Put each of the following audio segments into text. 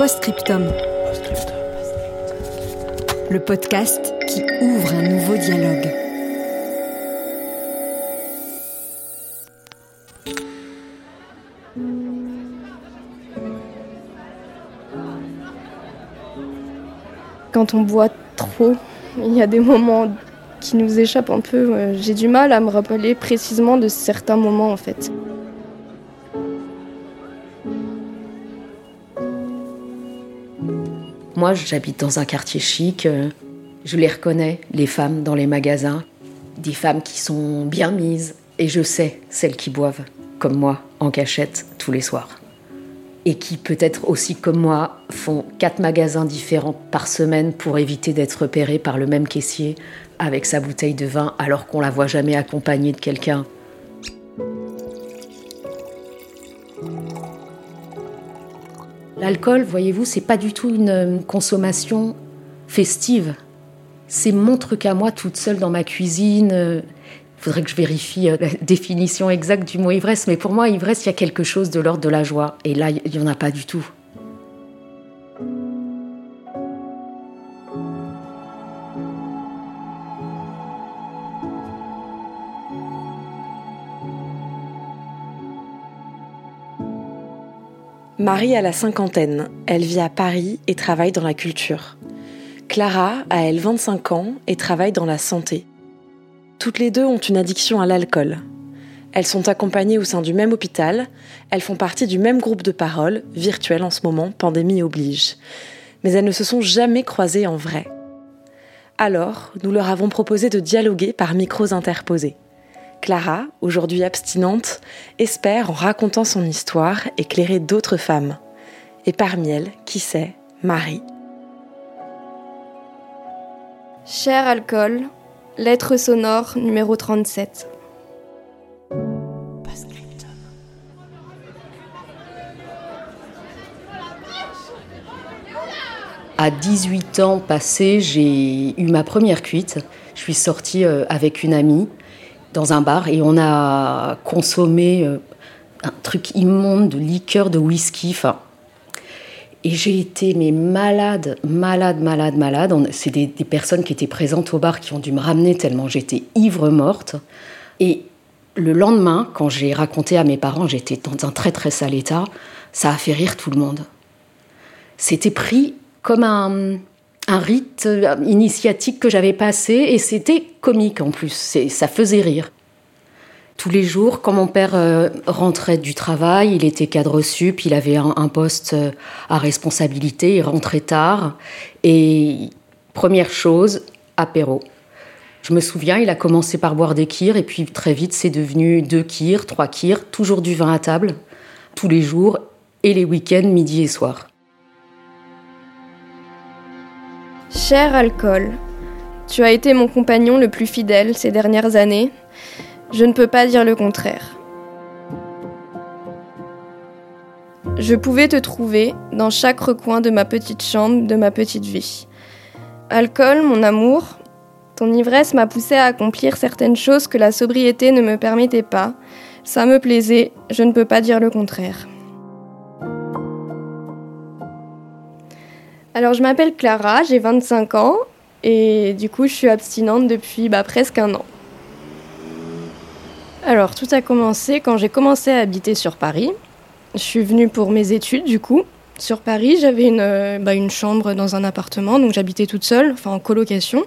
Postscriptum. Le podcast qui ouvre un nouveau dialogue. Quand on boit trop, il y a des moments qui nous échappent un peu. Euh, J'ai du mal à me rappeler précisément de certains moments en fait. Moi, j'habite dans un quartier chic. euh, Je les reconnais, les femmes dans les magasins. Des femmes qui sont bien mises. Et je sais celles qui boivent, comme moi, en cachette tous les soirs. Et qui, peut-être aussi comme moi, font quatre magasins différents par semaine pour éviter d'être repérées par le même caissier avec sa bouteille de vin alors qu'on la voit jamais accompagnée de quelqu'un. L'alcool, voyez-vous, c'est pas du tout une euh, consommation festive. C'est mon truc à moi toute seule dans ma cuisine. Il faudrait que je vérifie euh, la définition exacte du mot ivresse, mais pour moi, ivresse, il y a quelque chose de l'ordre de la joie. Et là, il n'y en a pas du tout. Marie a la cinquantaine. Elle vit à Paris et travaille dans la culture. Clara a elle 25 ans et travaille dans la santé. Toutes les deux ont une addiction à l'alcool. Elles sont accompagnées au sein du même hôpital, elles font partie du même groupe de parole, virtuel en ce moment, pandémie oblige. Mais elles ne se sont jamais croisées en vrai. Alors, nous leur avons proposé de dialoguer par micros interposés. Clara, aujourd'hui abstinente, espère, en racontant son histoire, éclairer d'autres femmes. Et parmi elles, qui sait, Marie. Cher alcool, lettre sonore numéro 37. À 18 ans passés, j'ai eu ma première cuite. Je suis sortie euh, avec une amie dans un bar et on a consommé euh, un truc immonde de liqueur de whisky. Enfin, et j'ai été mais malade, malade, malade, malade. C'est des, des personnes qui étaient présentes au bar qui ont dû me ramener tellement j'étais ivre morte. Et le lendemain, quand j'ai raconté à mes parents, j'étais dans un très très sale état, ça a fait rire tout le monde. C'était pris comme un, un rite euh, initiatique que j'avais passé et c'était comique en plus, ça faisait rire. Tous les jours, quand mon père euh, rentrait du travail, il était cadre sup, il avait un, un poste euh, à responsabilité, il rentrait tard. Et première chose, apéro. Je me souviens, il a commencé par boire des kirs et puis très vite c'est devenu deux kirs, trois kirs, toujours du vin à table, tous les jours et les week-ends, midi et soir. Cher alcool, tu as été mon compagnon le plus fidèle ces dernières années. Je ne peux pas dire le contraire. Je pouvais te trouver dans chaque recoin de ma petite chambre, de ma petite vie. Alcool, mon amour, ton ivresse m'a poussé à accomplir certaines choses que la sobriété ne me permettait pas. Ça me plaisait, je ne peux pas dire le contraire. Alors je m'appelle Clara, j'ai 25 ans et du coup je suis abstinente depuis bah, presque un an. Alors tout a commencé quand j'ai commencé à habiter sur Paris. Je suis venue pour mes études du coup. Sur Paris j'avais une, euh, bah, une chambre dans un appartement donc j'habitais toute seule, enfin en colocation.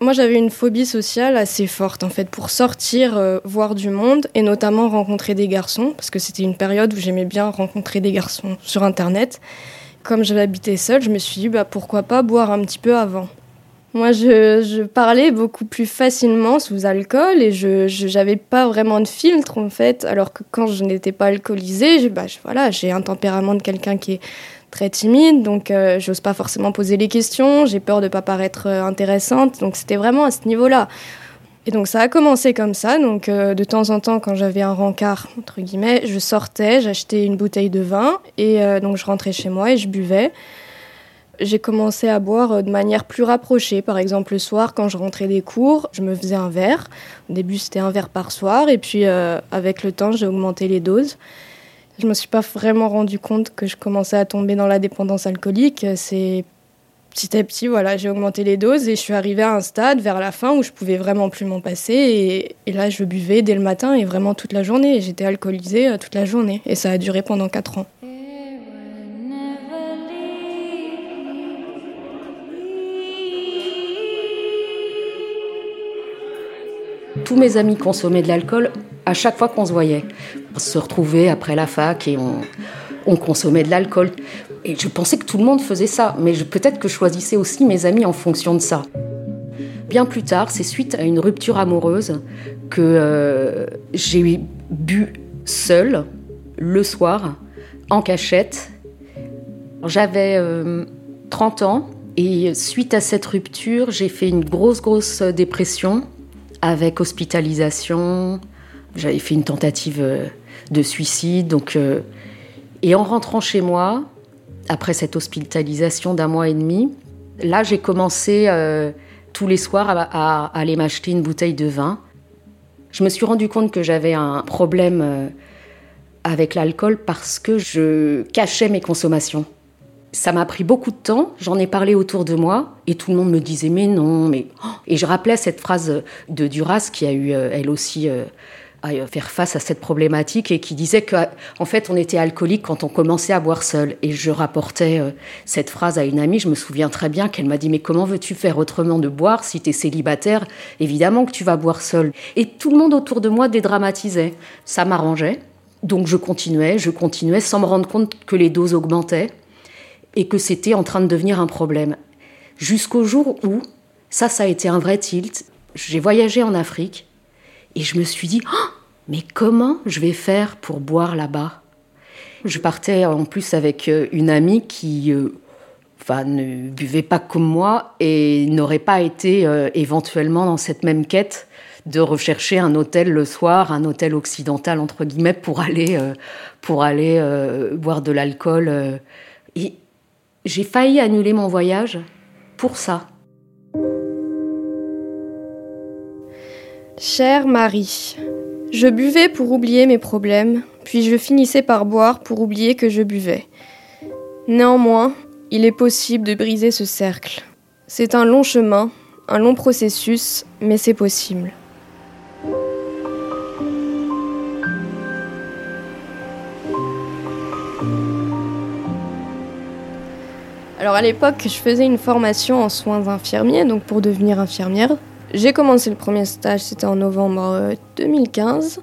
Moi j'avais une phobie sociale assez forte en fait pour sortir, euh, voir du monde et notamment rencontrer des garçons parce que c'était une période où j'aimais bien rencontrer des garçons sur internet comme j'avais habité seule, je me suis dit bah, pourquoi pas boire un petit peu avant. Moi, je, je, parlais beaucoup plus facilement sous alcool et je n'avais pas vraiment de filtre en fait. Alors que quand je n'étais pas alcoolisée, bah, voilà, j'ai un tempérament de quelqu'un qui est très timide, donc euh, j'ose pas forcément poser les questions. J'ai peur de pas paraître euh, intéressante, donc c'était vraiment à ce niveau-là. Et donc ça a commencé comme ça. Donc euh, de temps en temps, quand j'avais un rencard entre guillemets, je sortais, j'achetais une bouteille de vin et euh, donc je rentrais chez moi et je buvais. J'ai commencé à boire euh, de manière plus rapprochée. Par exemple, le soir, quand je rentrais des cours, je me faisais un verre. Au début, c'était un verre par soir et puis avec le temps, j'ai augmenté les doses. Je me suis pas vraiment rendu compte que je commençais à tomber dans la dépendance alcoolique. C'est petit à petit, voilà, j'ai augmenté les doses et je suis arrivée à un stade vers la fin où je pouvais vraiment plus m'en passer. Et, là, je buvais dès le matin et vraiment toute la journée. J'étais alcoolisée euh, toute la journée. Et ça a duré pendant 4 ans. Tous mes amis consommaient de l'alcool à chaque fois qu'on se voyait. On se retrouvait après la fac et on, on consommait de l'alcool. Et je pensais que tout le monde faisait ça, mais peut-être que je choisissais aussi mes amis en fonction de ça. Bien plus tard, c'est suite à une rupture amoureuse que euh, j'ai bu seule le soir, en cachette. J'avais 30 euh, ans et suite à cette rupture, j'ai fait une grosse, grosse dépression avec hospitalisation. J'avais fait une tentative euh, de suicide, donc et en rentrant chez moi, après cette hospitalisation d'un mois et demi, là j'ai commencé euh, tous les soirs à, aller m'acheter une bouteille de vin. Je me suis rendu compte que j'avais un problème euh, avec l'alcool parce que je cachais mes consommations. Ça m'a pris beaucoup de temps, j'en ai parlé autour de moi et tout le monde me disait mais non, mais... Oh et je rappelais cette phrase de Duras qui a eu euh, elle aussi à faire face à cette problématique et qui disait qu'en fait on était alcoolique quand on commençait à boire seul. Et je rapportais euh, cette phrase à une amie, je me souviens très bien qu'elle m'a dit mais comment veux-tu faire autrement de boire si tu es célibataire? Évidemment que tu vas boire seul. Et tout le monde autour de moi dédramatisait. Ça m'arrangeait. Donc je continuais, je continuais sans me rendre compte que les doses augmentaient et que c'était en train de devenir un problème. Jusqu'au jour où, ça, ça a été un vrai tilt. J'ai voyagé en Afrique et je me suis dit, oh, mais comment je vais faire pour boire là-bas? Je partais en plus avec euh, une amie qui euh, ne buvait pas comme moi et n'aurait pas été euh, éventuellement dans cette même quête de rechercher un hôtel le soir, un hôtel occidental entre guillemets pour aller pour aller boire de l'alcool. Et j'ai failli annuler mon voyage pour ça. Chère Marie, je buvais pour oublier mes problèmes, puis je finissais par boire pour oublier que je buvais. Néanmoins, il est possible de briser ce cercle. C'est un long chemin, un long processus, mais c'est possible. Alors à l'époque, je faisais une formation en soins infirmiers, donc pour devenir infirmière. J'ai commencé le premier stage, c'était en novembre 2015. Euh,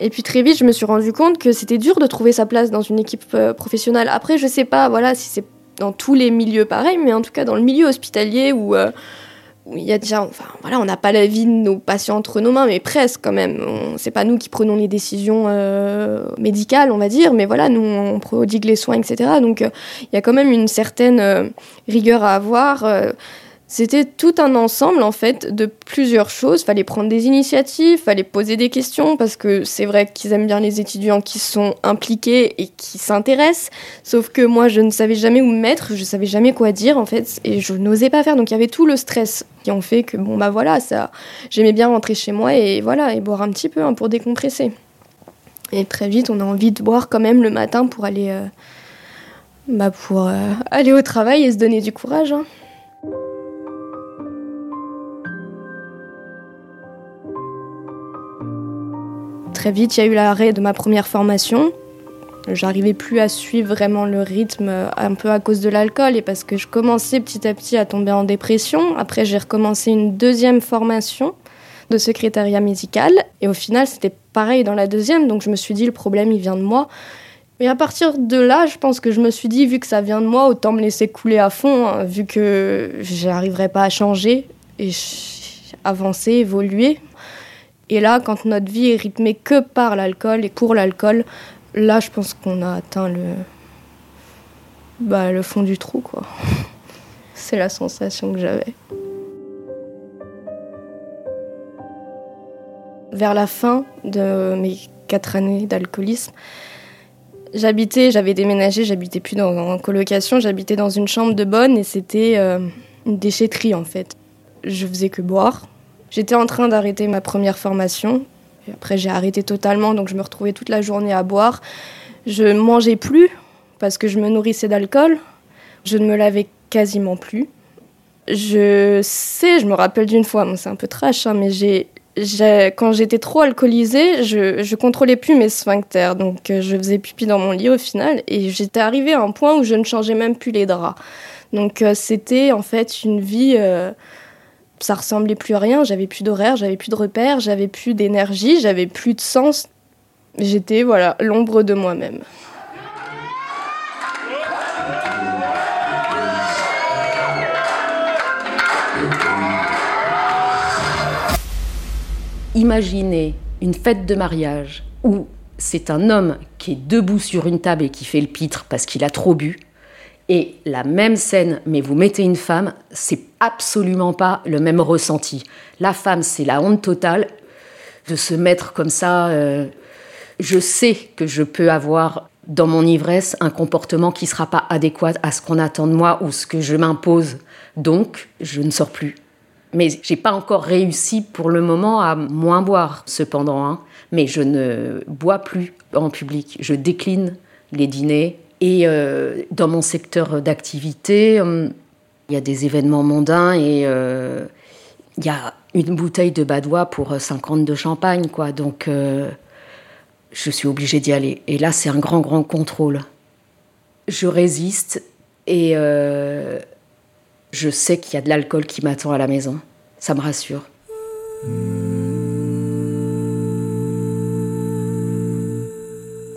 Et puis très vite, je me suis rendu compte que c'était dur de trouver sa place dans une équipe euh, professionnelle. Après, je sais pas, voilà, si c'est dans tous les milieux pareil, mais en tout cas dans le milieu hospitalier où, euh, il y a déjà, enfin voilà, on n'a pas la vie de nos patients entre nos mains, mais presque quand même. C'est pas nous qui prenons les décisions médicales, on va dire, mais voilà, nous on prodigue les soins, etc. Donc il y a quand même une certaine rigueur à avoir c'était tout un ensemble en fait de plusieurs choses. Fallait prendre des initiatives, fallait poser des questions parce que c'est vrai qu'ils aiment bien les étudiants qui sont impliqués et qui s'intéressent. Sauf que moi, je ne savais jamais où me mettre, je savais jamais quoi dire en fait et je n'osais pas faire. Donc il y avait tout le stress qui ont fait que bon bah voilà, ça, j'aimais bien rentrer chez moi et voilà et boire un petit peu hein, pour décompresser. Et très vite, on a envie de boire quand même le matin pour aller, euh, bah pour euh, aller au travail et se donner du courage. Hein. Très vite, il y a eu l'arrêt de ma première formation. J'arrivais plus à suivre vraiment le rythme euh, un peu à cause de l'alcool et parce que je commençais petit à petit à tomber en dépression. Après, j'ai recommencé une deuxième formation de secrétariat médical et au final, c'était pareil dans la deuxième. Donc je me suis dit, le problème, il vient de moi. Et à partir de là, je pense que je me suis dit, vu que ça vient de moi, autant me laisser couler à fond, hein, vu que j'arriverai pas à changer et avancer, évoluer. Et là, quand notre vie est rythmée que par l'alcool et pour l'alcool, là, je pense qu'on a atteint le, bah, fond du trou, quoi. C'est la sensation que j'avais. Vers la fin de mes quatre années d'alcoolisme, j'habitais, j'avais déménagé, j'habitais plus dans, en colocation, j'habitais dans une chambre de bonne et c'était euh, une déchetterie en fait. Je faisais que boire. J'étais en train d'arrêter ma première formation. Et après, j'ai arrêté totalement, donc je me retrouvais toute la journée à boire. Je ne mangeais plus parce que je me nourrissais d'alcool. Je ne me lavais quasiment plus. Je sais, je me rappelle d'une fois, c'est un peu trash, hein, mais j'ai quand j'étais trop alcoolisée, je, je contrôlais plus mes sphincters, donc euh, je faisais pipi dans mon lit au final, et j'étais arrivée à un point où je ne changeais même plus les draps. Donc euh, c'était en fait une vie, euh, ça ressemblait plus à rien. J'avais plus d'horaire, j'avais plus de repères, j'avais plus d'énergie, j'avais plus de sens. J'étais voilà l'ombre de moi-même. Imaginez une fête de mariage où c'est un homme qui est debout sur une table et qui fait le pitre parce qu'il a trop bu. Et la même scène, mais vous mettez une femme, c'est absolument pas le même ressenti. La femme, c'est la honte totale de se mettre comme ça. Euh, je sais que je peux avoir dans mon ivresse un comportement qui ne sera pas adéquat à ce qu'on attend de moi ou ce que je m'impose. Donc, je ne sors plus. Mais j'ai pas encore réussi pour le moment à moins boire, cependant. Hein. Mais je ne bois plus en public. Je décline les dîners. Et euh, dans mon secteur d'activité, hum, il y a des événements mondains et euh, il y a une bouteille de badois pour 50 de champagne, quoi. Donc, euh, je suis obligée d'y aller. Et là, c'est un grand, grand contrôle. Je résiste et je sais qu'il y a de l'alcool qui m'attend à la maison. Ça me rassure.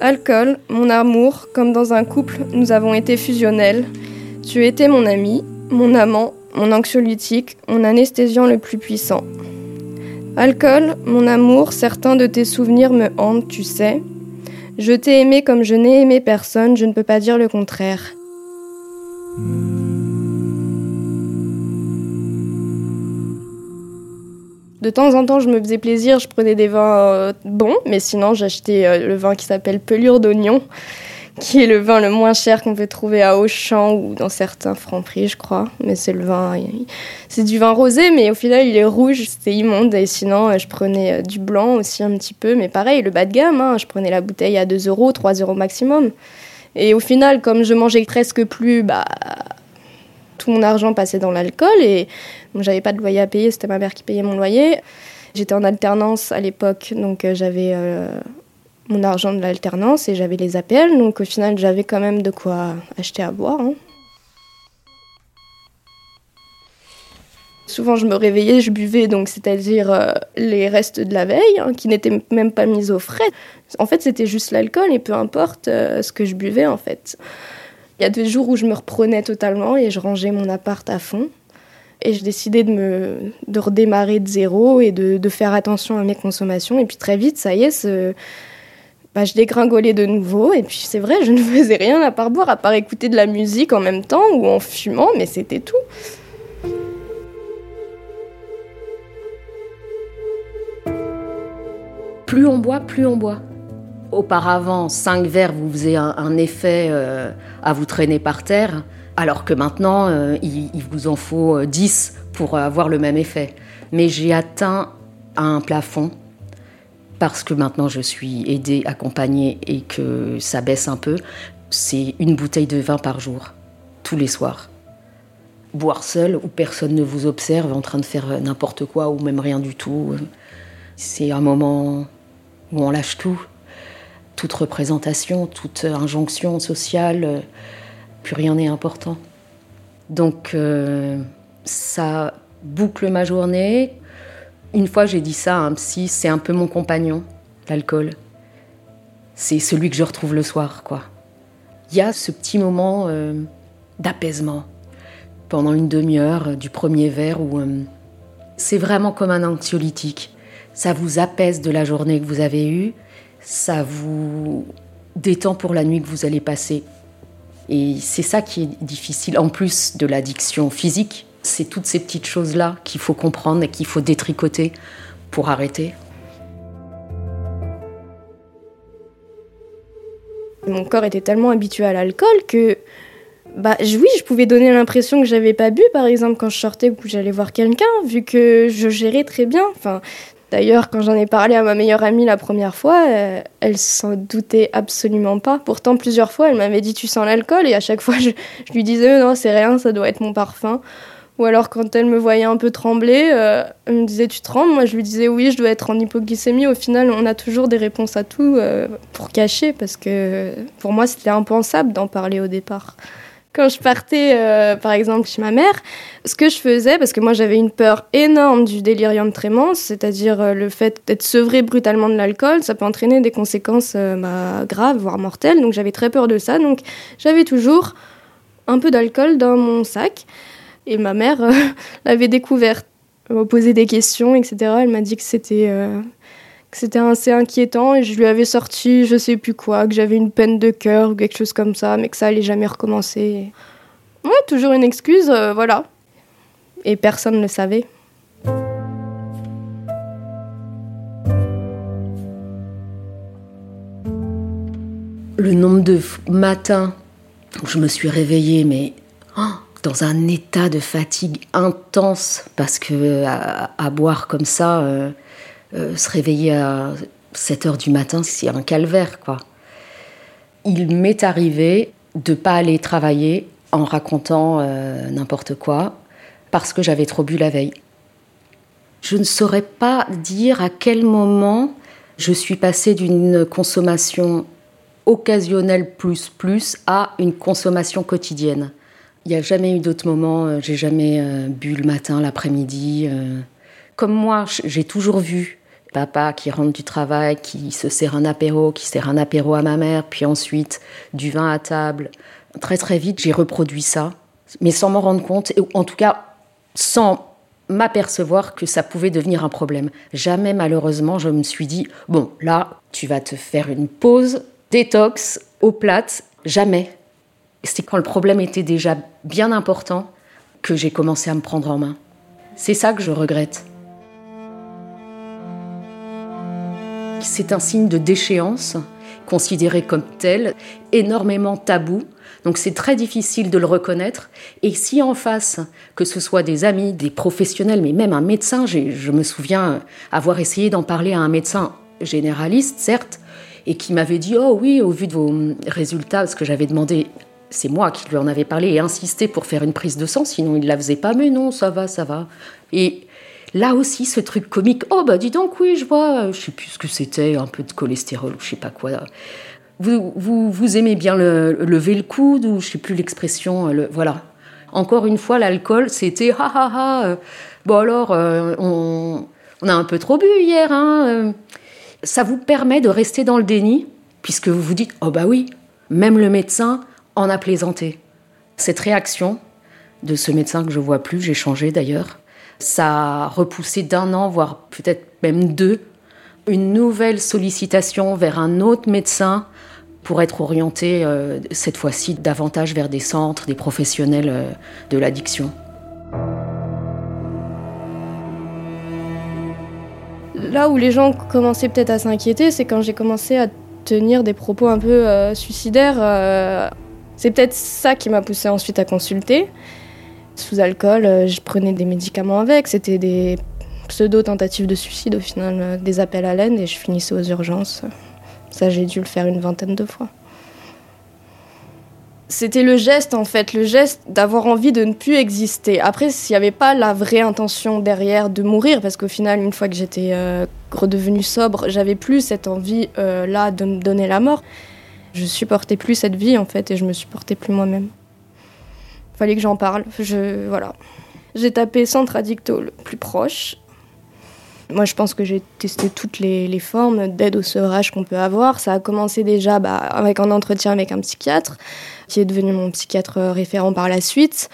Alcool, mon amour, comme dans un couple, nous avons été fusionnels. Tu étais mon ami, mon amant, mon anxiolytique, mon anesthésiant le plus puissant. Alcool, mon amour, certains de tes souvenirs me hantent, tu sais. Je t'ai aimé comme je n'ai aimé personne, je ne peux pas dire le contraire. De temps en temps, je me faisais plaisir, je prenais des vins euh, bons, mais sinon, j'achetais euh, le vin qui s'appelle Pelure d'oignon, qui est le vin le moins cher qu'on peut trouver à Auchan ou dans certains francs-prix, je crois. Mais c'est le vin, c'est du vin rosé, mais au final, il est rouge, c'était immonde. Et sinon, euh, je prenais du blanc aussi un petit peu, mais pareil, le bas de gamme, hein, je prenais la bouteille à 2 euros, 3 euros maximum. Et au final, comme je mangeais presque plus, bah tout mon argent passait dans l'alcool et j'avais pas de loyer à payer, c'était ma mère qui payait mon loyer. J'étais en alternance à l'époque, donc euh, j'avais euh, mon argent de l'alternance et j'avais les APL, donc au final j'avais quand même de quoi acheter à boire. Hein. Souvent, je me réveillais, je buvais, donc c'est-à-dire euh, les restes de la veille, hein, qui n'étaient même pas mis au frais. En fait, c'était juste l'alcool, et peu importe ce que je buvais, en fait. Il y a des jours où je me reprenais totalement et je rangeais mon appart à fond. Et je décidais de, me, de redémarrer de zéro et de, de faire attention à mes consommations. Et puis très vite, ça y est, bah, je dégringolais de nouveau. Et puis c'est vrai, je ne faisais rien à part boire, à part écouter de la musique en même temps ou en fumant, mais c'était tout. Plus on boit, plus on boit. Auparavant, 5 verres vous faisaient un, effet euh, à vous traîner par terre, alors que maintenant, euh, il, vous en faut 10 euh, pour avoir le même effet. Mais j'ai atteint un plafond parce que maintenant je suis aidée, accompagnée et que ça baisse un peu. C'est une bouteille de vin par jour, tous les soirs. Boire seul où personne ne vous observe en train de faire n'importe quoi ou même rien du tout, c'est un moment où on lâche tout toute représentation, toute injonction sociale, euh, plus rien n'est important. Donc euh, ça boucle ma journée. Une fois j'ai dit ça à un psy, c'est un peu mon compagnon, l'alcool. C'est celui que je retrouve le soir, quoi. il y a ce petit moment euh, d'apaisement pendant une demi-heure du premier verre où c'est vraiment comme un anxiolytique. Ça vous apaise de la journée que vous avez eue, ça vous détend pour la nuit que vous allez passer. Et c'est ça qui est difficile, en plus de l'addiction physique. C'est toutes ces petites choses-là qu'il faut comprendre et qu'il faut détricoter pour arrêter. Mon corps était tellement habitué à l'alcool que, bah oui, je pouvais donner l'impression que j'avais pas bu, par exemple, quand je sortais ou que j'allais voir quelqu'un, vu que je gérais très bien. Enfin, D'ailleurs, quand j'en ai parlé à ma meilleure amie la première fois, euh, elle s'en doutait absolument pas. Pourtant, plusieurs fois, elle m'avait dit Tu sens l'alcool? Et à chaque fois, je, lui disais Non, c'est rien, ça doit être mon parfum. Ou alors, quand elle me voyait un peu trembler, euh, elle me disait Tu trembles? Moi, je lui disais Oui, je dois être en hypoglycémie. Au final, on a toujours des réponses à tout euh, pour cacher, parce que pour moi, c'était impensable d'en parler au départ. Quand je partais, euh, par exemple, chez ma mère, ce que je faisais, parce que moi j'avais une peur énorme du délirium tremens, c'est-à-dire euh, le fait d'être sevré brutalement de l'alcool, ça peut entraîner des conséquences euh, bah, graves, voire mortelles. Donc j'avais très peur de ça. Donc j'avais toujours un peu d'alcool dans mon sac. Et ma mère l'avait découverte. Elle m'a posé des questions, etc. Elle m'a dit que c'était que c'était assez inquiétant et je lui avais sorti je sais plus quoi, que j'avais une peine de cœur ou quelque chose comme ça, mais que ça allait jamais recommencer. Ouais, toujours une excuse, euh, voilà. Et personne ne le savait. Le nombre de matins où je me suis réveillée, mais oh, dans un état de fatigue intense, parce que à, à boire comme ça, euh, euh, se réveiller à 7 heures du matin, c'est un calvaire, quoi. Il m'est arrivé de pas aller travailler en racontant euh, n'importe quoi parce que j'avais trop bu la veille. Je ne saurais pas dire à quel moment je suis passée d'une consommation occasionnelle plus plus à une consommation quotidienne. Il n'y a jamais eu d'autre moment, euh, j'ai jamais bu le matin, l'après-midi. Comme moi, j'ai toujours vu papa qui rentre du travail, qui se sert un apéro, qui sert un apéro à ma mère, puis ensuite du vin à table. Très très vite, j'ai reproduit ça, mais sans m'en rendre compte, et en tout cas sans m'apercevoir que ça pouvait devenir un problème. Jamais malheureusement je me suis dit, bon là, tu vas te faire une pause, détox, eau plate, jamais. C'est quand le problème était déjà bien important que j'ai commencé à me prendre en main. C'est ça que je regrette. C'est un signe de déchéance, considéré comme tel, énormément tabou. Donc c'est très difficile de le reconnaître. Et si en face, que ce soit des amis, des professionnels, mais même un médecin, je me souviens avoir essayé d'en parler à un médecin généraliste, certes, et qui m'avait dit Oh oui, au vu de vos résultats, parce que j'avais demandé, c'est moi qui lui en avais parlé et insisté pour faire une prise de sang, sinon il ne la faisait pas, mais non, ça va, ça va. Et là aussi, ce truc comique Oh bah dis donc, oui, je vois, euh, je sais plus ce que c'était, un peu de cholestérol ou je sais pas quoi. Vous, vous, vous aimez bien le, lever le coude ou je sais plus l'expression, euh, voilà. Encore une fois, l'alcool, c'était ha ha ha. euh, Bon alors, on, on a un peu trop bu hier, hein. Ça vous permet de rester dans le déni, puisque vous vous dites oh bah oui, même le médecin en a plaisanté. Cette réaction de ce médecin que je vois plus, j'ai changé d'ailleurs, ça a repoussé d'un an, voire peut-être même deux, une nouvelle sollicitation vers un autre médecin pour être orienté euh, cette fois-ci davantage vers des centres, des professionnels euh, de l'addiction. Là où les gens commençaient peut-être à s'inquiéter, c'est quand j'ai commencé à tenir des propos un peu euh, suicidaires. c'est peut-être ça qui m'a poussée ensuite à consulter. Sous alcool, euh, je prenais des médicaments avec. C'était des pseudo-tentatives de suicide au final, euh, des appels à l'aide et je finissais aux urgences. Ça, j'ai dû le faire une vingtaine de fois. C'était le geste en fait, le geste d'avoir envie de ne plus exister. Après, s'il n'y avait pas la vraie intention derrière de mourir, parce qu'au final, une fois que j'étais euh, redevenue sobre, j'avais plus cette envie euh, de me donner la mort. Je supportais plus cette vie en fait et je me supportais plus moi-même. Fallait que j'en parle. Je voilà. J'ai tapé centre addicto le plus proche. Moi, je pense que j'ai testé toutes les, formes d'aide au sevrage qu'on peut avoir. Ça a commencé déjà bah, avec un entretien avec un psychiatre, qui est devenu mon psychiatre référent par la suite.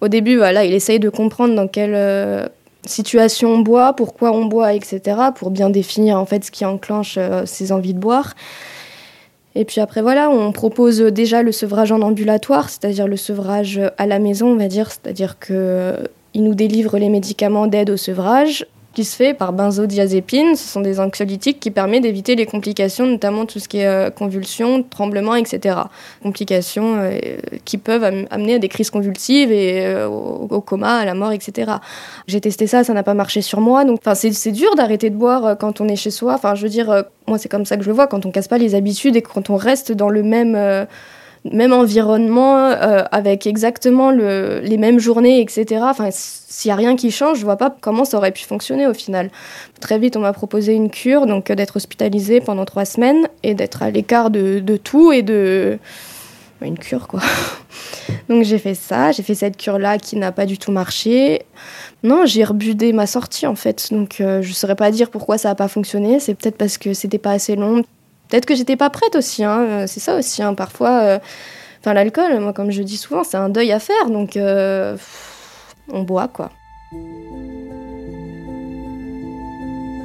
Au début, voilà, il essaye de comprendre dans quelle euh, situation on boit, pourquoi on boit, etc., pour bien définir en fait ce qui enclenche euh, ses envies de boire. Et puis après, voilà, on propose déjà le sevrage en ambulatoire, c'est-à-dire le sevrage à la maison, on va dire, c'est-à-dire qu'il nous délivre les médicaments d'aide au sevrage qui se fait par benzodiazépine. Ce sont des anxiolytiques qui permettent d'éviter les complications, notamment tout ce qui est euh, convulsions, tremblements, etc. Complications euh, qui peuvent amener à des crises convulsives et euh, au, coma, à la mort, etc. J'ai testé ça, ça n'a pas marché sur moi. Donc, c'est dur d'arrêter de boire quand on est chez soi. Enfin, je veux dire, moi, c'est comme ça que je le vois, quand on casse pas les habitudes et quand on reste dans le même même environnement, euh, avec exactement le, les mêmes journées, etc. Enfin, s'il n'y a rien qui change, je vois pas comment ça aurait pu fonctionner au final. Très vite, on m'a proposé une cure, donc euh, d'être hospitalisée pendant trois semaines et d'être à l'écart de, tout et de une cure quoi. donc j'ai fait ça, j'ai fait cette cure là qui n'a pas du tout marché. Non, j'ai rebudé ma sortie en fait, donc euh, je saurais pas dire pourquoi ça n'a pas fonctionné. C'est peut-être parce que c'était pas assez long. Peut-être que j'étais pas prête aussi, hein. Euh, c'est ça aussi. Hein. Parfois, euh, l'alcool, moi comme je dis souvent, c'est un deuil à faire, donc euh, on boit quoi.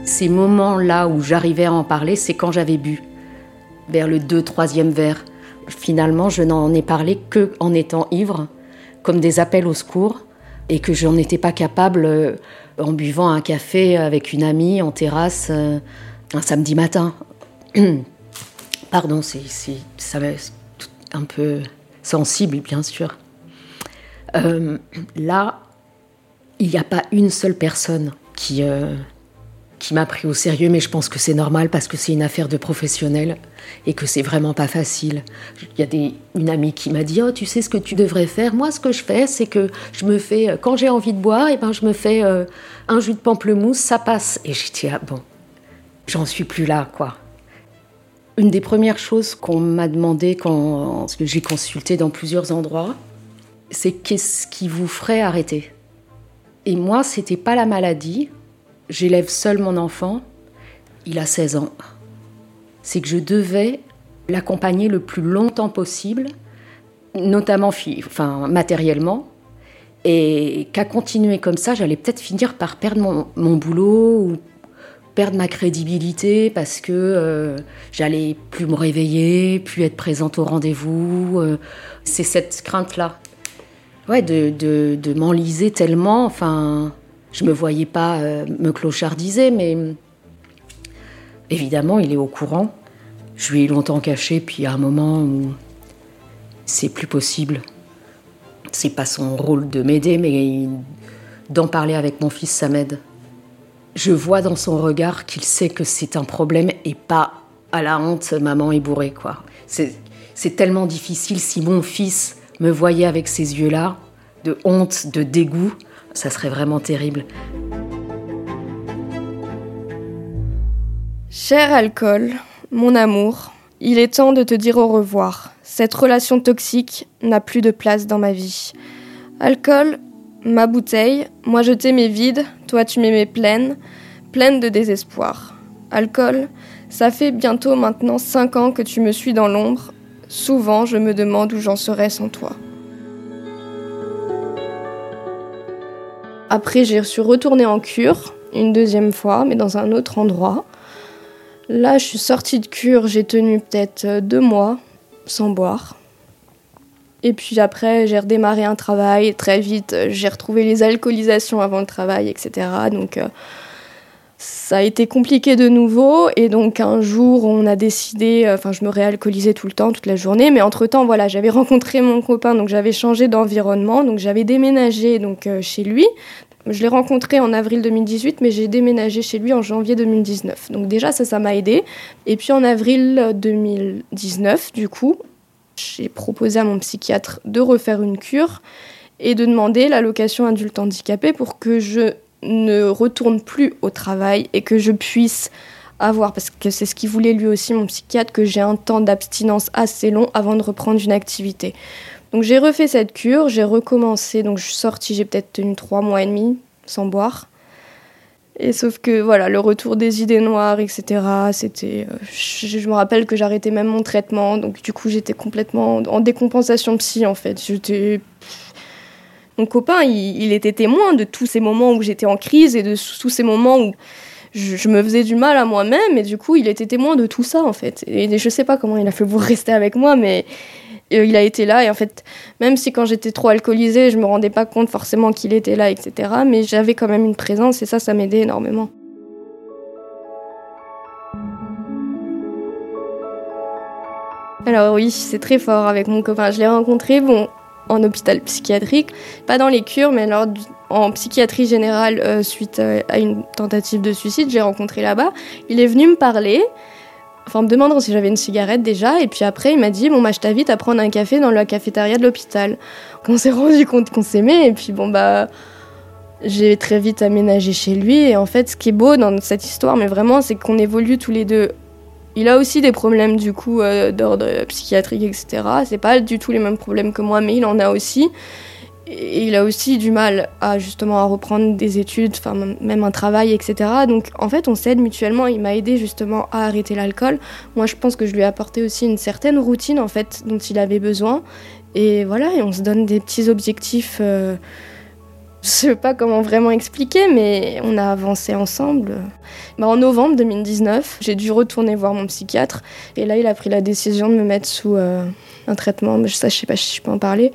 Ces moments-là où j'arrivais à en parler, c'est quand j'avais bu, vers le 2-3e verre. Finalement, je n'en ai parlé que en étant ivre, comme des appels au secours, et que je n'en étais pas capable en buvant un café avec une amie en terrasse un samedi matin. Pardon, c'est ça va un peu sensible, bien sûr. Euh, là, il n'y a pas une seule personne qui, euh, qui m'a pris au sérieux, mais je pense que c'est normal parce que c'est une affaire de professionnel et que c'est vraiment pas facile. Il y a des, une amie qui m'a dit Oh, tu sais ce que tu devrais faire? Moi, ce que je fais, c'est que je me fais, quand j'ai envie de boire, et eh ben, je me fais euh, un jus de pamplemousse, ça passe. Et dit Ah bon, j'en suis plus là, quoi. Une des premières choses qu'on m'a demandé quand j'ai consulté dans plusieurs endroits, c'est qu'est-ce qui vous ferait arrêter? Et moi, c'était pas la maladie. J'élève seul mon enfant. Il a 16 ans. C'est que je devais l'accompagner le plus longtemps possible, notamment enfin, matériellement, et qu'à continuer comme ça, j'allais peut-être finir par perdre mon, mon boulot ou perdre ma crédibilité parce que euh, j'allais plus me réveiller, plus être présente au rendez-vous. Euh, c'est cette crainte-là. Ouais, de, m'enliser tellement. Enfin, je me voyais pas euh, me clochardiser, mais évidemment, il est au courant. Je lui ai longtemps caché, puis à un moment où c'est plus possible. C'est pas son rôle de m'aider, mais d'en parler avec mon fils, ça m'aide je vois dans son regard qu'il sait que c'est un problème et pas à la honte, maman est bourrée, quoi. C'est tellement difficile si mon fils me voyait avec ces yeux-là, de honte, de dégoût, ça serait vraiment terrible. Cher alcool, mon amour, il est temps de te dire au revoir. Cette relation toxique n'a plus de place dans ma vie. Alcool, ma bouteille, moi je t'aimais vide, toi tu m'aimais pleine, pleine de désespoir. Alcool, ça fait bientôt maintenant cinq ans que tu me suis dans l'ombre. Souvent je me demande où j'en serais sans toi. Après, j'ai suis retournée en cure, une deuxième fois, mais dans un autre endroit. Là, je suis sortie de cure, j'ai tenu peut-être deux mois sans boire. Et puis après, j'ai redémarré un travail très vite. J'ai retrouvé les alcoolisations avant le travail, etc. Donc euh, ça a été compliqué de nouveau. Et donc un jour, on a décidé. Euh, enfin, je me réalcoolisais tout le temps, toute la journée. Mais entre temps, voilà, j'avais rencontré mon copain, donc j'avais changé d'environnement. Donc j'avais déménagé donc euh, chez lui. Je l'ai rencontré en avril 2018, mais j'ai déménagé chez lui en janvier 2019. Donc déjà, ça, ça m'a aidé. Et puis en avril 2019, du coup, j'ai proposé à mon psychiatre de refaire une cure et de demander l'allocation adulte handicapé pour que je ne retourne plus au travail et que je puisse avoir, parce que c'est ce qu'il voulait lui aussi, mon psychiatre, que j'ai un temps d'abstinence assez long avant de reprendre une activité. Donc j'ai refait cette cure, j'ai recommencé, donc je suis sortie, j'ai peut-être tenu trois mois et demi sans boire. Et sauf que voilà, le retour des idées noires, etc. C'était, euh, je, me rappelle que j'arrêtais même mon traitement, donc du coup j'étais complètement en décompensation psy en fait. J'étais mon copain, il, était témoin de tous ces moments où j'étais en crise et de tous ces moments où je, me faisais du mal à moi-même. Et du coup, il était témoin de tout ça, en fait. Et je sais pas comment il a fait pour rester avec moi, mais euh, il a été là. Et en fait, même si quand j'étais trop alcoolisée, je me rendais pas compte forcément qu'il était là, etc. Mais j'avais quand même une présence et ça, ça m'aidait énormément. Alors oui, c'est très fort avec mon copain. Je l'ai rencontré, bon, en hôpital psychiatrique, pas dans les cures, mais lors en psychiatrie générale euh, suite euh, à une tentative de suicide, j'ai rencontré là-bas. Il est venu me parler, enfin me demandant si j'avais une cigarette déjà, et puis après il m'a dit bon bah je t'invite à prendre un café dans la cafétéria de l'hôpital. On s'est rendu compte qu'on s'aimait, et puis bon bah j'ai très vite aménagé chez lui, et en fait ce qui est beau dans cette histoire, mais vraiment c'est qu'on évolue tous les deux il a aussi des problèmes du coup euh, d'ordre psychiatrique, etc. C'est pas du tout les mêmes problèmes que moi, mais il en a aussi. Et il a aussi du mal à justement à reprendre des études, enfin même un travail, etc. Donc en fait, on s'aide mutuellement. Il m'a aidé justement à arrêter l'alcool. Moi, je pense que je lui ai apporté aussi une certaine routine en fait dont il avait besoin. Et voilà, et on se donne des petits objectifs. Euh, je sais pas comment vraiment expliquer, mais on a avancé ensemble. Bah, en novembre 2019, j'ai dû retourner voir mon psychiatre. Et là, il a pris la décision de me mettre sous euh, un traitement. Mais ça, je sais pas si je peux en parler.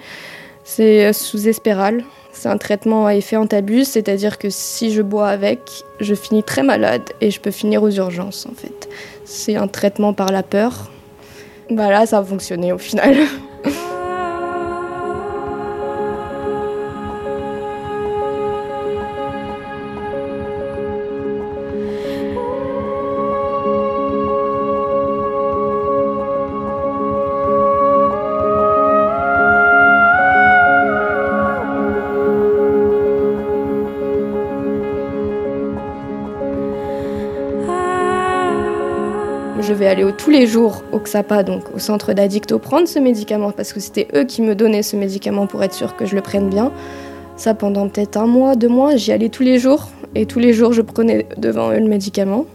C'est sous espéral. C'est un traitement à effet antabus, c'est-à-dire que si je bois avec, je finis très malade et je peux finir aux urgences en fait. C'est un traitement par la peur. Bah là, ça a fonctionné au final. aller tous les jours au XAPA, donc au centre d'addicto, prendre ce médicament parce que c'était eux qui me donnaient ce médicament pour être sûr que je le prenne bien. Ça pendant peut-être un mois, deux mois, j'y allais tous les jours et tous les jours je prenais devant eux le médicament.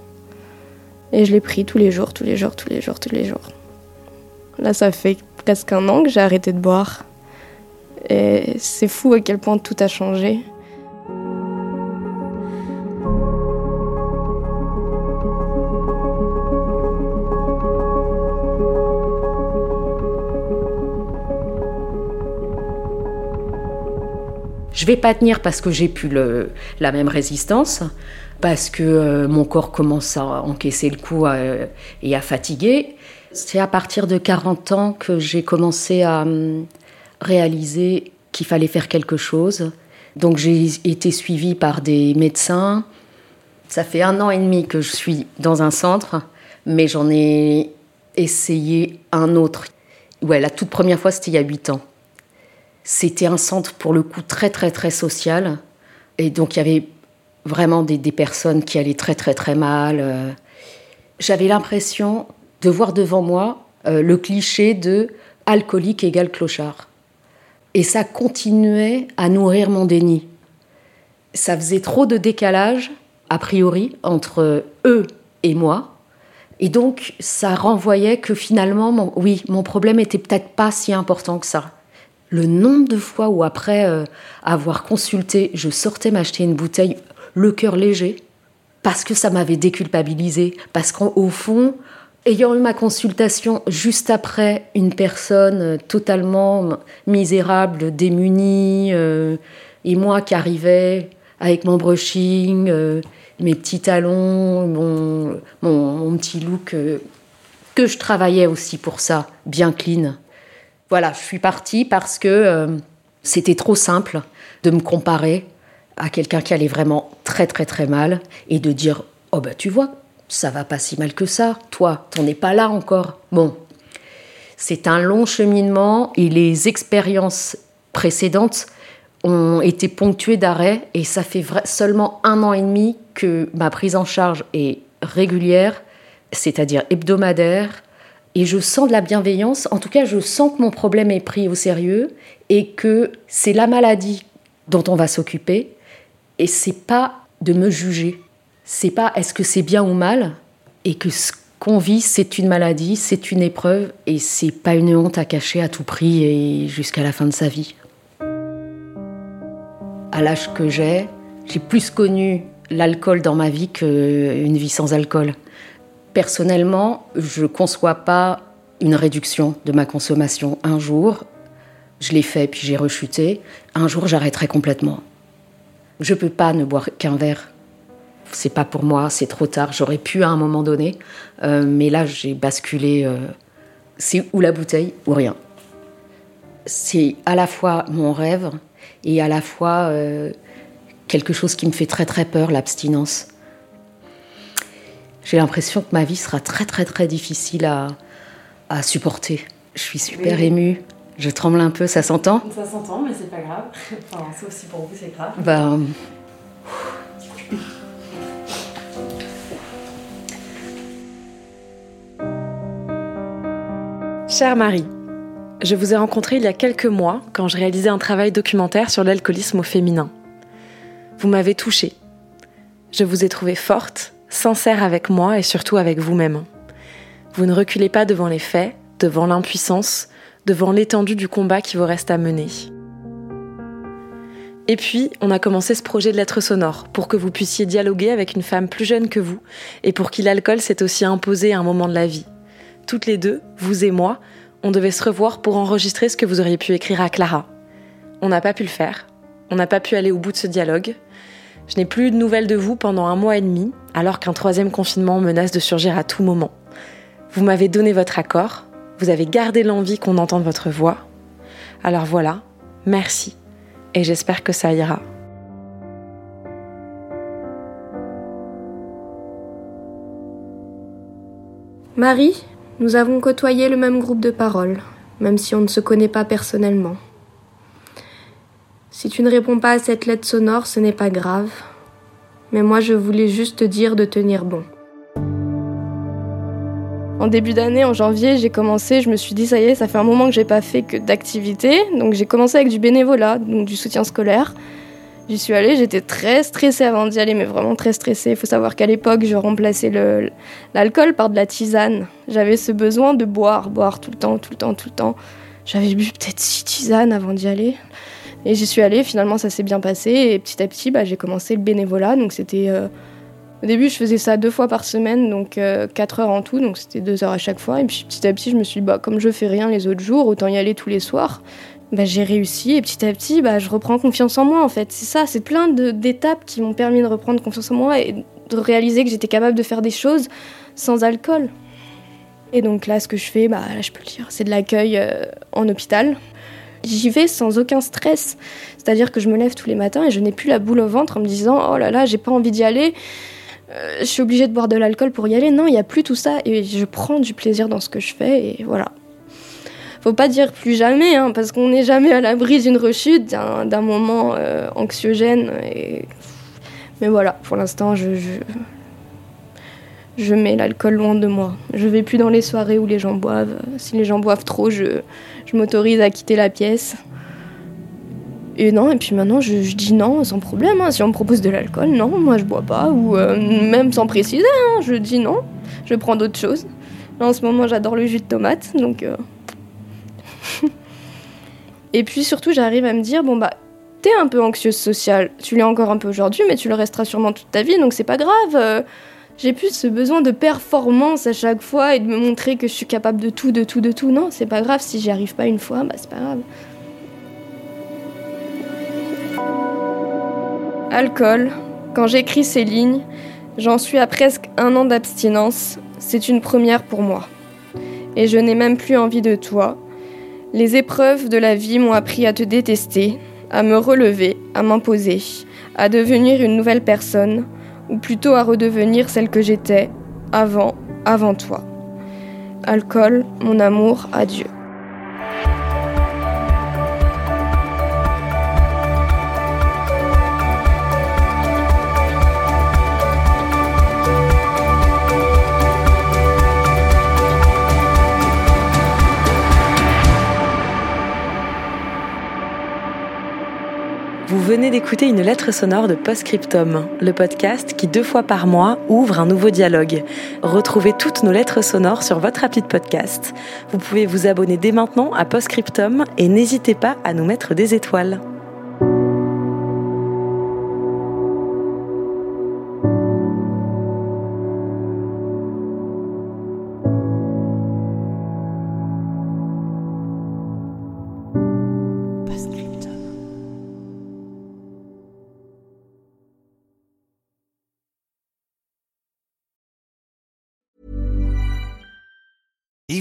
Et je l'ai pris tous les jours, tous les jours, tous les jours, tous les jours. Là, ça fait presque un an que j'ai arrêté de boire. Et c'est fou à quel point tout a changé. Je vais pas tenir parce que j'ai plus la même résistance, parce que euh, mon corps commence à encaisser le coup euh, et à fatiguer. C'est à partir de 40 ans que j'ai commencé à hum, réaliser qu'il fallait faire quelque chose. Donc j'ai été suivie par des médecins. Ça fait un an et demi que je suis dans un centre, mais j'en ai essayé un autre. Ouais, la toute première fois, c'était il y a 8 ans. C'était un centre pour le coup très très très social. Et donc il y avait vraiment des, personnes qui allaient très très très mal. Euh. J'avais l'impression de voir devant moi euh, le cliché de alcoolique égale clochard. Et ça continuait à nourrir mon déni. Ça faisait trop de décalage, a priori, entre eux et moi. Et donc, ça renvoyait que finalement, oui, mon problème était peut-être pas si important que ça le nombre de fois où après euh, avoir consulté, je sortais m'acheter une bouteille, le cœur léger, parce que ça m'avait déculpabilisé, parce qu'au fond, ayant eu ma consultation juste après une personne euh, totalement misérable, démunie, euh, et moi qui arrivais avec mon brushing, mes petits talons, mon, mon petit look, que je travaillais aussi pour ça, bien clean voilà, je suis partie parce que euh, c'était trop simple de me comparer à quelqu'un qui allait vraiment très très très mal et de dire oh bah tu vois ça va pas si mal que ça. Toi t'en es pas là encore. Bon c'est un long cheminement et les expériences précédentes ont été ponctuées d'arrêts et ça fait seulement un an et demi que ma prise en charge est régulière c'est-à-dire hebdomadaire et je sens de la bienveillance. En tout cas, je sens que mon problème est pris au sérieux et que c'est la maladie dont on va s'occuper et c'est pas de me juger. c'est pas est-ce que c'est bien ou mal et que ce qu'on vit c'est une maladie, c'est une épreuve et c'est pas une honte à cacher à tout prix et jusqu'à la fin de sa vie. À l'âge que j'ai, j'ai plus connu l'alcool dans ma vie qu'une vie sans alcool. Personnellement, je ne conçois pas une réduction de ma consommation. Un jour, je l'ai fait puis j'ai rechuté. Un jour, j'arrêterai complètement. Je ne peux pas ne boire qu'un verre. C'est pas pour moi, c'est trop tard. J'aurais pu à un moment donné, euh, mais là, j'ai basculé. Euh, c'est ou la bouteille ou rien. C'est à la fois mon rêve et à la fois euh, quelque chose qui me fait très très peur, l'abstinence. J'ai l'impression que ma vie sera très très très difficile à, à supporter. Je suis super émue. Je tremble un peu, ça s'entend? Ça s'entend, mais c'est pas grave. Enfin, c'est aussi pour vous, c'est grave. Ben. Chère Marie, je vous ai rencontré il y a quelques mois quand je réalisais un travail documentaire sur l'alcoolisme au féminin. Vous m'avez touchée. Je vous ai trouvée forte, sincère avec moi et surtout avec vous-même. Vous ne reculez pas devant les faits, devant l'impuissance, devant l'étendue du combat qui vous reste à mener. Et puis, on a commencé ce projet de lettres sonore pour que vous puissiez dialoguer avec une femme plus jeune que vous et pour qui l'alcool s'est aussi imposé à un moment de la vie. Toutes les deux, vous et moi, on devait se revoir pour enregistrer ce que vous auriez pu écrire à Clara. On n'a pas pu le faire. On n'a pas pu aller au bout de ce dialogue. Je n'ai plus de nouvelles de vous pendant un mois et demi, alors qu'un troisième confinement menace de surgir à tout moment. Vous m'avez donné votre accord, vous avez gardé l'envie qu'on entende votre voix. Alors voilà, merci, et j'espère que ça ira. Marie, nous avons côtoyé le même groupe de paroles, même si on ne se connaît pas personnellement. Si tu ne réponds pas à cette lettre sonore, ce n'est pas grave. Mais moi, je voulais juste te dire de tenir bon. En début d'année, en janvier, j'ai commencé, je me suis dit, ça y est, ça fait un moment que j'ai pas fait que d'activité. Donc j'ai commencé avec du bénévolat, donc du soutien scolaire. J'y suis allée, j'étais très stressée avant d'y aller, mais vraiment très stressée. Il faut savoir qu'à l'époque, je remplaçais l'alcool par de la tisane. J'avais ce besoin de boire, boire tout le temps, tout le temps, tout le temps. J'avais bu peut-être six tisanes avant d'y aller. Et j'y suis allée, finalement ça s'est bien passé et petit à petit bah, j'ai commencé le bénévolat. Donc c'était... Euh, au début je faisais ça deux fois par semaine, donc euh, quatre heures en tout, donc c'était deux heures à chaque fois. Et puis petit à petit je me suis dit, bah, comme je fais rien les autres jours, autant y aller tous les soirs. Bah, j'ai réussi et petit à petit bah, je reprends confiance en moi en fait. C'est ça, c'est plein d'étapes qui m'ont permis de reprendre confiance en moi et de réaliser que j'étais capable de faire des choses sans alcool. Et donc là, ce que je fais, bah, je peux le dire, c'est de l'accueil euh, en hôpital. J'y vais sans aucun stress. C'est-à-dire que je me lève tous les matins et je n'ai plus la boule au ventre en me disant Oh là là, j'ai pas envie d'y aller. Euh, je suis obligée de boire de l'alcool pour y aller. Non, il n'y a plus tout ça et je prends du plaisir dans ce que je fais et voilà. Faut pas dire plus jamais, hein, parce qu'on n'est jamais à l'abri d'une rechute, d'un moment euh, anxiogène. Et... Mais voilà, pour l'instant, je, je, je mets l'alcool loin de moi. Je vais plus dans les soirées où les gens boivent. Si les gens boivent trop, je, je m'autorise à quitter la pièce. Et non, et puis maintenant je, dis non sans problème. Hein. Si on me propose de l'alcool, non, moi je bois pas. Ou euh, même sans préciser, hein, je dis non. Je prends d'autres choses. Là en ce moment j'adore le jus de tomate, donc. Euh. et puis surtout j'arrive à me dire bon bah t'es un peu anxieuse sociale. Tu l'es encore un peu aujourd'hui, mais tu le resteras sûrement toute ta vie, donc c'est pas grave. Euh. J'ai plus ce besoin de performance à chaque fois et de me montrer que je suis capable de tout, de tout, de tout. Non, c'est pas grave. Si j'y arrive pas une fois, bah c'est pas grave. Alcool. Quand j'écris ces lignes, j'en suis à presque un an d'abstinence. C'est une première pour moi. Et je n'ai même plus envie de toi. Les épreuves de la vie m'ont appris à te détester, à me relever, à m'imposer, à devenir une nouvelle personne ou plutôt à redevenir celle que j'étais avant, avant toi. Alcool, mon amour, adieu. Vous venez d'écouter une lettre sonore de Postscriptum, le podcast qui deux fois par mois ouvre un nouveau dialogue. Retrouvez toutes nos lettres sonores sur votre appli de podcast. Vous pouvez vous abonner dès maintenant à Postscriptum et n'hésitez pas à nous mettre des étoiles.